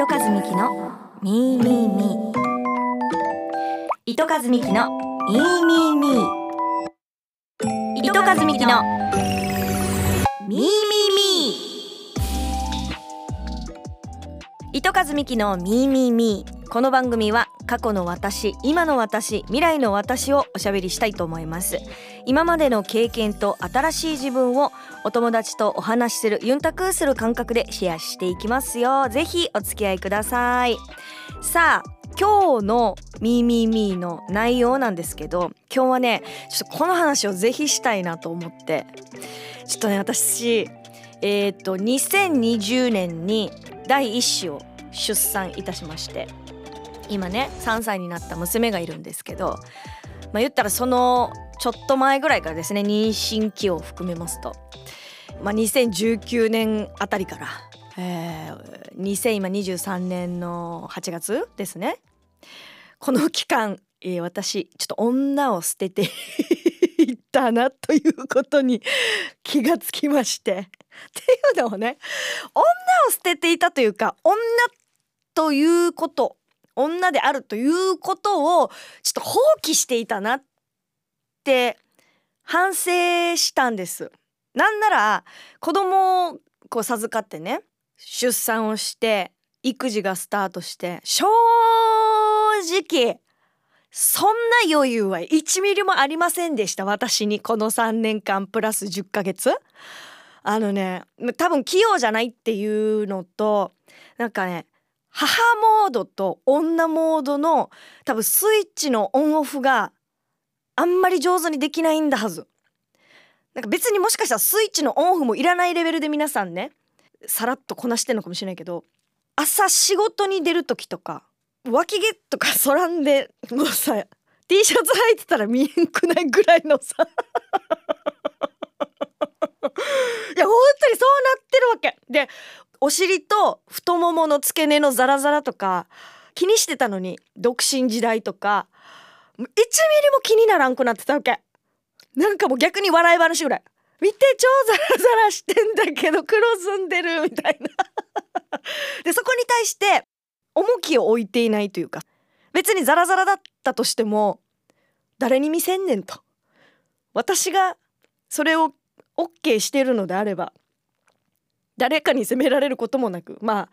糸数美希のミーミーミー。糸数美希のミーミーミー。糸数美希のミーミーミー。糸数美希のミーミーミー。この番組は過去の私今の私未来の私をおしゃべりしたいと思います。今までの経験と新しい自分をお友達とお話しするユンタクする感覚でシェアしていきますよ。ぜひお付き合いください。さあ今日のミーミーミーの内容なんですけど今日はねちょっとこの話をぜひしたいなと思って。ちょっとね私えっ、と2020年に第一子を出産いたしまして。今ね3歳になった娘がいるんですけどまあ言ったらそのちょっと前ぐらいからですね妊娠期を含めますと、まあ、2019年あたりから、えー、2023年の8月ですね。この期間、えー、私ちょっと女を捨てて いたなということに気がつきまして。っていうのをね女を捨てていたというか女ということ女であるということをちょっと放棄していたなって反省したんです。なんなら子供をこう授かってね出産をして育児がスタートして正直そんな余裕は1ミリもありませんでした。私にこの3年間プラス10ヶ月。あのね多分器用じゃないっていうのとなんかね母モードと女モードの多分スイッチのオンオフがあんまり上手にできないんだはず。なんか別にもしかしたらスイッチのオンオフもいらないレベルで皆さんねさらっとこなしてんのかもしれないけど朝仕事に出る時とか脇毛とか そらんでもうさ T シャツ履いてたら見えんくないぐらいのさ いや本当にそうなってるわけでお尻と太ももの付け根のザラザラとか気にしてたのに独身時代とか1ミリも気にならんくなってたわけ。なんかもう逆に笑い話ぐらい。見て超ザラザラしてんだけど黒ずんでるみたいな。でそこに対して重きを置いていないというか別にザラザラだったとしても誰に見せんねんと。私がそれを OK してるのであれば誰かに責められることもなくまあ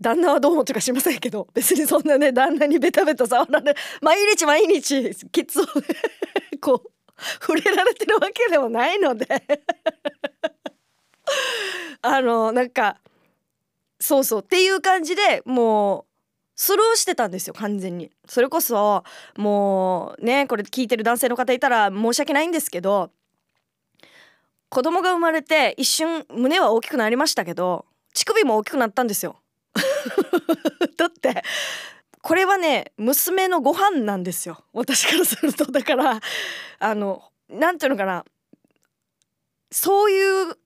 旦那はどう思ってかしませんけど別にそんなね旦那にベタベタ触られ毎日毎日ケツを こう触れられてるわけでもないので。あのなんかそうそう。っていう感じでもうスルーしてたんですよ完全に。それこそもうねこれ聞いてる男性の方いたら申し訳ないんですけど子供が生まれて一瞬胸は大きくなりましたけど乳首も大きくなったんですよ。だってこれはね娘のご飯なんですよ。私からすると。だからあのなんていうのかな。そういう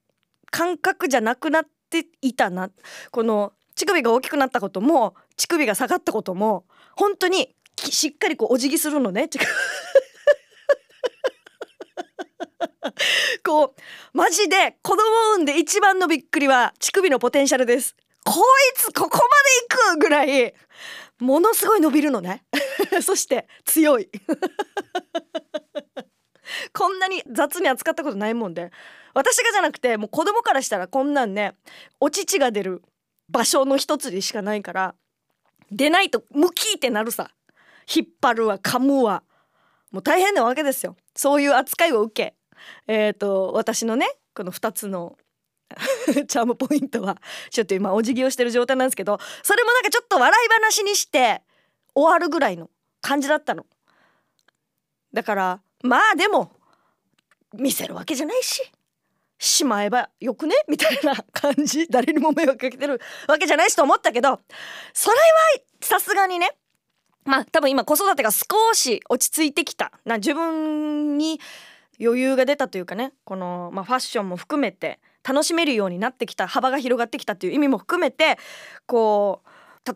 感覚じゃなくなっていたな。この乳首が大きくなったことも乳首が下がったことも本当にしっかりこうお辞儀するのね こうマジで子供産んで一番のびっくりは乳首のポテンシャルです。こいつここまで行くぐらいものすごい伸びるのね。そして強い。こんなに雑に扱ったことないもんで。私がじゃなくてもう子供からしたらこんなんねお乳が出る場所の一つでしかないから出ないとムキーってなるさ。引っ張るわ噛むわ。もう大変なわけですよ。そういう扱いを受け えっ、ー、と私のねこの2つの チャームポイントはちょっと今お辞儀をしてる状態なんですけどそれもなんかちょっと笑い話にして終わるぐらいの感じだったの。だからまあでも見せるわけじゃないししまえばよくね？みたいな感じ誰にも迷惑かけてるわけじゃないしと思ったけどそれはさすがにねまあ多分今子育てが少し落ち着いてきた。な自分に余裕が出たというかねこの、まあ、ファッションも含めて楽しめるようになってきた幅が広がってきたっていう意味も含めてこう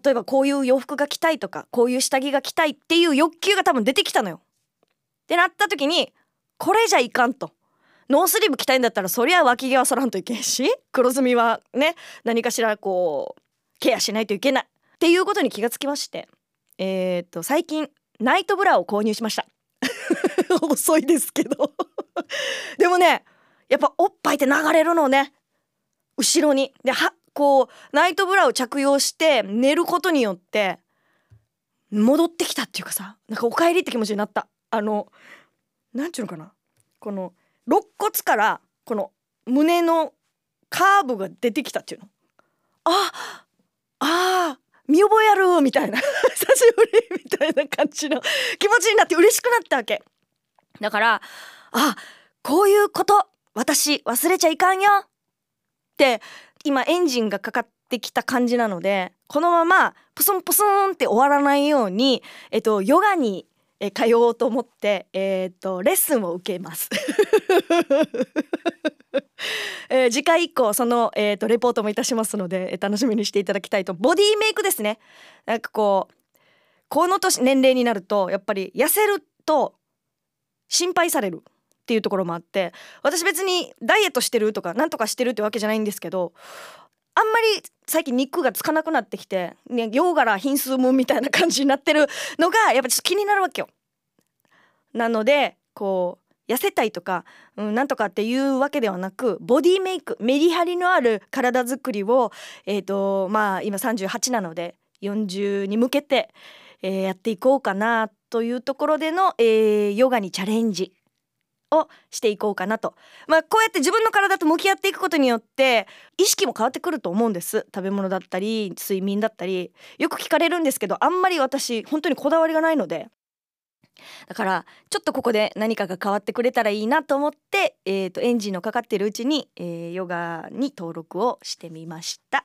例えばこういう洋服が着たいとかこういう下着が着たいっていう欲求が多分出てきたのよ。ってなった時にこれじゃいかんと。ノースリーブ着たいんだったらそりゃ脇毛は剃らんといけんし黒ずみはね何かしらこうケアしないといけないっていうことに気がつきましてえー、と最近ナイトブラを購入しました遅いですけど。でもねやっぱおっぱいって流れるのね。後ろに。ではこうナイトブラを着用して寝ることによって戻ってきたっていうかさなんかお帰りって気持ちになった。あのなんちゅうのかな。この肋骨からこの胸のカーブが出てきたっていうの。ああ見覚えあるみたいな。久しぶりみたいな感じの気持ちになって嬉しくなったわけ。だからあこういうこと私忘れちゃいかんよって今エンジンがかかってきた感じなのでこのままプスンプスンって終わらないように、えっと、ヨガに通おうと思って、えっと、レッスンを受けます。えー、次回以降その、えーと、レポートもいたしますので、えー、楽しみにしていただきたいとボディメイクですね。なんかこうこの年年齢になるとやっぱり痩せると心配されるっていうところもあって私別にダイエットしてるとかなんとかしてるってわけじゃないんですけどあんまり最近肉がつかなくなってきて、ね、洋柄品数もみたいな感じになってるのがやっぱちょっと気になるわけよ。なのでこう痩せたいとか、うん、なんとかっていうわけではなくボディメイクメリハリのある体づくりを、えーとまあ、今38なので40に向けて、えー、やっていこうかなというところでの、えー、ヨガにチャレンジをしていこうかなと、まあ、こうやって自分の体と向き合っていくことによって意識も変わってくると思うんです。食べ物だったり睡眠だったり。よく聞かれるんですけどあんまり私本当にこだわりがないので。だからちょっとここで何かが変わってくれたらいいなと思って、えーと、エンジンのかかってるうちに、えー、ヨガに登録をしてみました。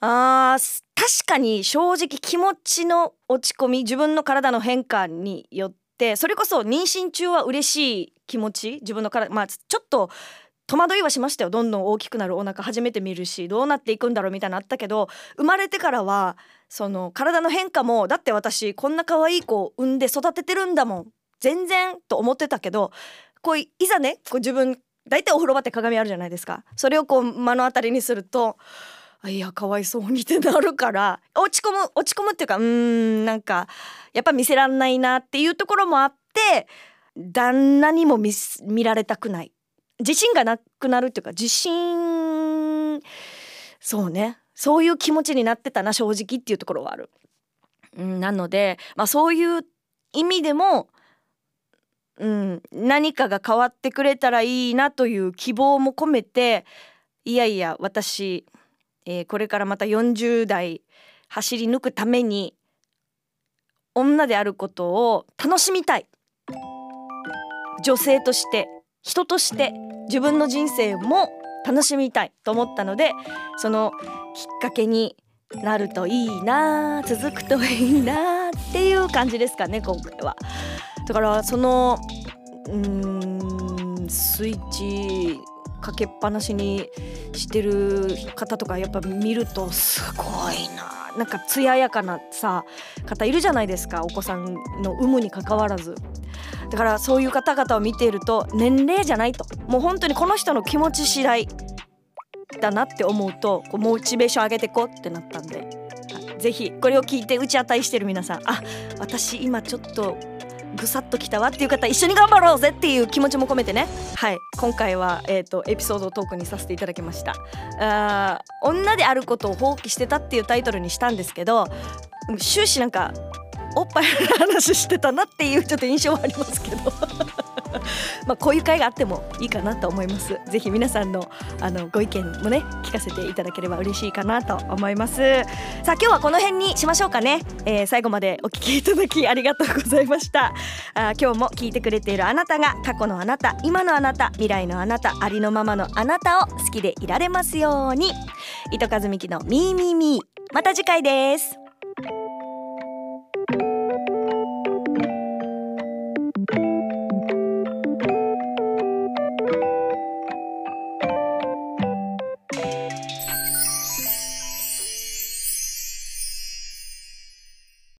あー確かに正直気持ちの落ち込み自分の体の変化によってそれこそ妊娠中は嬉しい気持ち自分の体まあちょっと戸惑いはしましたよ。どんどん大きくなるお腹初めて見るしどうなっていくんだろうみたいな。のあったけど生まれてからはその体の変化もだって私こんな可愛い子を産んで育ててるんだもん。全然と思ってたけどこういざねこう自分大体お風呂場って鏡あるじゃないですか。それをこう目の当たりにするといやかわいそうにってなるから落ち込む落ち込むっていうかうーんなんかやっぱ見せらんないなっていうところもあって旦那にも見られたくない。自信がなくなるっていうか自信そうね。そういう気持ちになってたな正直っていうところはある。うん、なので、まあ、そういう意味でも、うん、何かが変わってくれたらいいなという希望も込めていやいや私、えー、これからまた40代走り抜くために女であることを楽しみたい。女性として。人として自分の人生も楽しみたいと思ったのでそのきっかけになるといいな続くといいなっていう感じですかね今回は。だからそのうんスイッチかけっぱなしにしてる方とかやっぱ見るとすごいななんか艶やかなさ方いるじゃないですかお子さんの有無にかかわらずだからそういう方々を見ていると年齢じゃないと。もう本当にこの人の気持ち次第だなって思うとこうモチベーション上げていこうってなったんで。ぜひこれを聞いて打ち当たりしてる皆さん。あ私今ちょっとぐさっときたわっていう方一緒に頑張ろうぜっていう気持ちも込めてね。はい。今回は、えーと、エピソードトークにさせていただきました。あ女であることを放棄してたっていうタイトルにしたんですけど終始なんかおっぱいの話してたなっていうちょっと印象はありますけど。まあこういう会があってもいいかなと思います。ぜひ皆さんのあのご意見もね聞かせていただければ嬉しいかなと思います。さあ今日はこの辺にしましょうかね、えー、最後までお聞きいただきありがとうございました。あ今日も聞いてくれているあなたが過去のあなた今のあなた未来のあなたありのままのあなたを好きでいられますように。糸数美希のミーミーミー。また次回です。